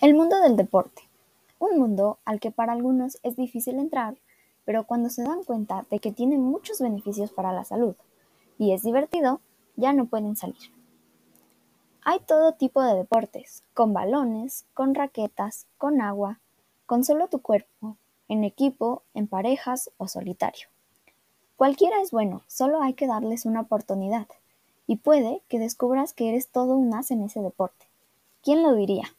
El mundo del deporte, un mundo al que para algunos es difícil entrar, pero cuando se dan cuenta de que tiene muchos beneficios para la salud y es divertido, ya no pueden salir. Hay todo tipo de deportes, con balones, con raquetas, con agua, con solo tu cuerpo, en equipo, en parejas o solitario. Cualquiera es bueno, solo hay que darles una oportunidad. Y puede que descubras que eres todo un as en ese deporte. ¿Quién lo diría?